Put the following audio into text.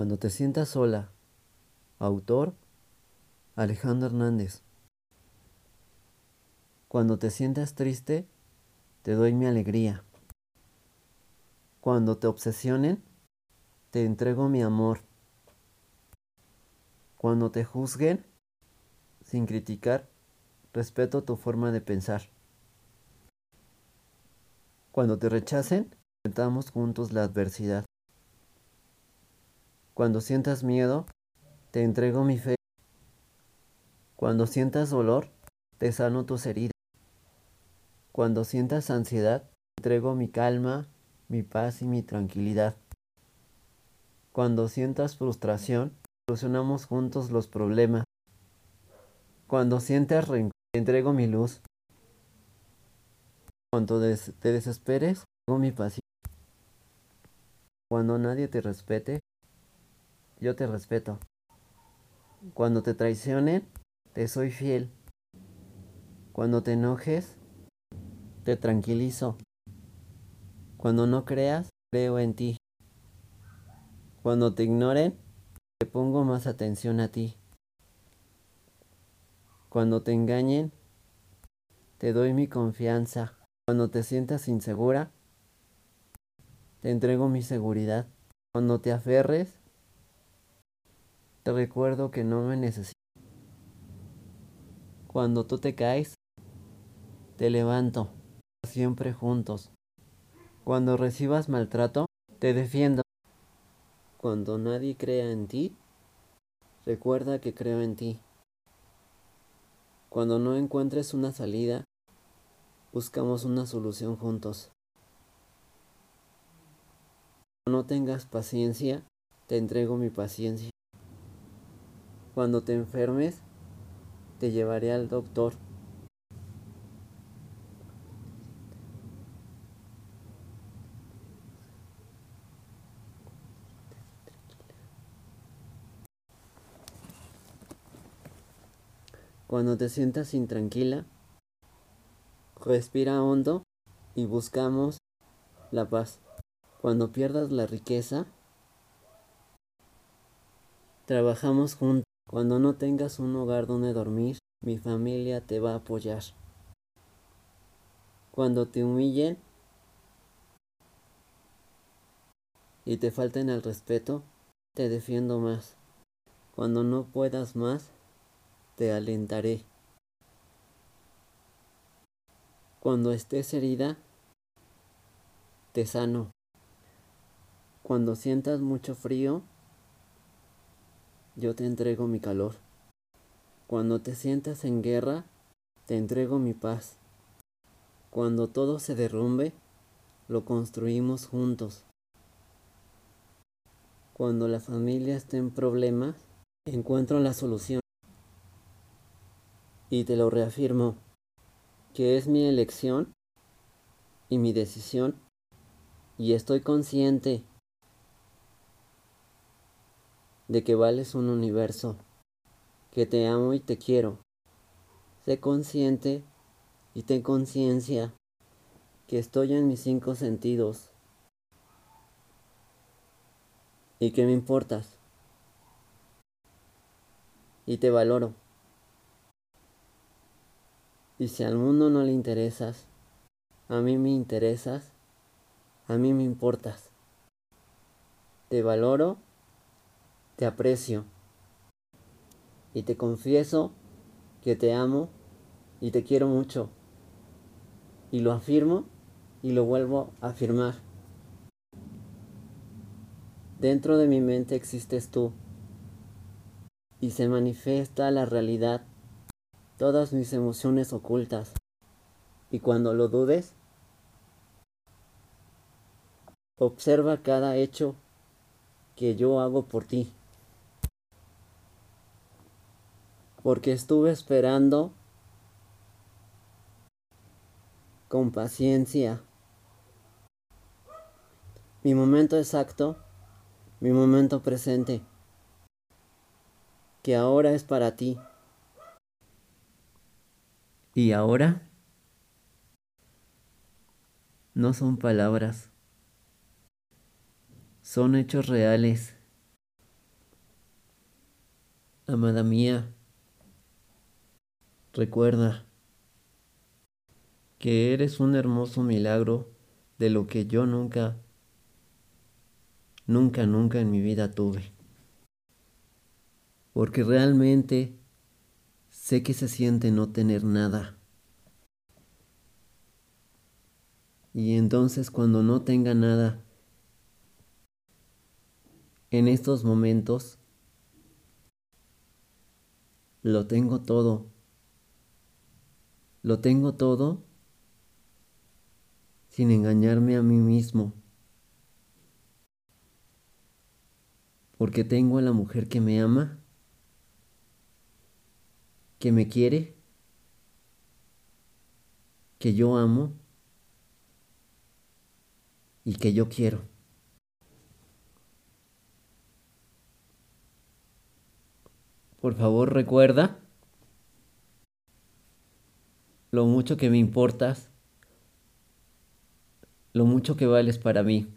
Cuando te sientas sola. Autor Alejandro Hernández. Cuando te sientas triste, te doy mi alegría. Cuando te obsesionen, te entrego mi amor. Cuando te juzguen, sin criticar, respeto tu forma de pensar. Cuando te rechacen, enfrentamos juntos la adversidad. Cuando sientas miedo, te entrego mi fe. Cuando sientas dolor, te sano tus heridas. Cuando sientas ansiedad, te entrego mi calma, mi paz y mi tranquilidad. Cuando sientas frustración, solucionamos juntos los problemas. Cuando sientas rencor, te entrego mi luz. Cuando te desesperes, tengo mi paciencia. Cuando nadie te respete, yo te respeto. Cuando te traicionen, te soy fiel. Cuando te enojes, te tranquilizo. Cuando no creas, creo en ti. Cuando te ignoren, te pongo más atención a ti. Cuando te engañen, te doy mi confianza. Cuando te sientas insegura, te entrego mi seguridad. Cuando te aferres, te recuerdo que no me necesitas. Cuando tú te caes, te levanto, siempre juntos. Cuando recibas maltrato, te defiendo. Cuando nadie crea en ti, recuerda que creo en ti. Cuando no encuentres una salida, buscamos una solución juntos. Cuando no tengas paciencia, te entrego mi paciencia. Cuando te enfermes, te llevaré al doctor. Cuando te sientas intranquila, respira hondo y buscamos la paz. Cuando pierdas la riqueza, trabajamos juntos. Cuando no tengas un hogar donde dormir, mi familia te va a apoyar. Cuando te humillen y te falten el respeto, te defiendo más. Cuando no puedas más, te alentaré. Cuando estés herida, te sano. Cuando sientas mucho frío, yo te entrego mi calor. Cuando te sientas en guerra, te entrego mi paz. Cuando todo se derrumbe, lo construimos juntos. Cuando la familia esté en problemas, encuentro la solución. Y te lo reafirmo, que es mi elección y mi decisión, y estoy consciente de que vales un universo, que te amo y te quiero. Sé consciente y ten conciencia que estoy en mis cinco sentidos y que me importas y te valoro. Y si al mundo no le interesas, a mí me interesas, a mí me importas. Te valoro, te aprecio y te confieso que te amo y te quiero mucho. Y lo afirmo y lo vuelvo a afirmar. Dentro de mi mente existes tú y se manifiesta la realidad todas mis emociones ocultas. Y cuando lo dudes, observa cada hecho que yo hago por ti. Porque estuve esperando con paciencia mi momento exacto, mi momento presente, que ahora es para ti. Y ahora no son palabras, son hechos reales Amada mía, recuerda que eres un hermoso milagro de lo que yo nunca, nunca, nunca en mi vida tuve. Porque realmente sé que se siente no tener nada. Y entonces cuando no tenga nada, en estos momentos, lo tengo todo. Lo tengo todo sin engañarme a mí mismo. Porque tengo a la mujer que me ama, que me quiere, que yo amo y que yo quiero. Por favor recuerda lo mucho que me importas, lo mucho que vales para mí.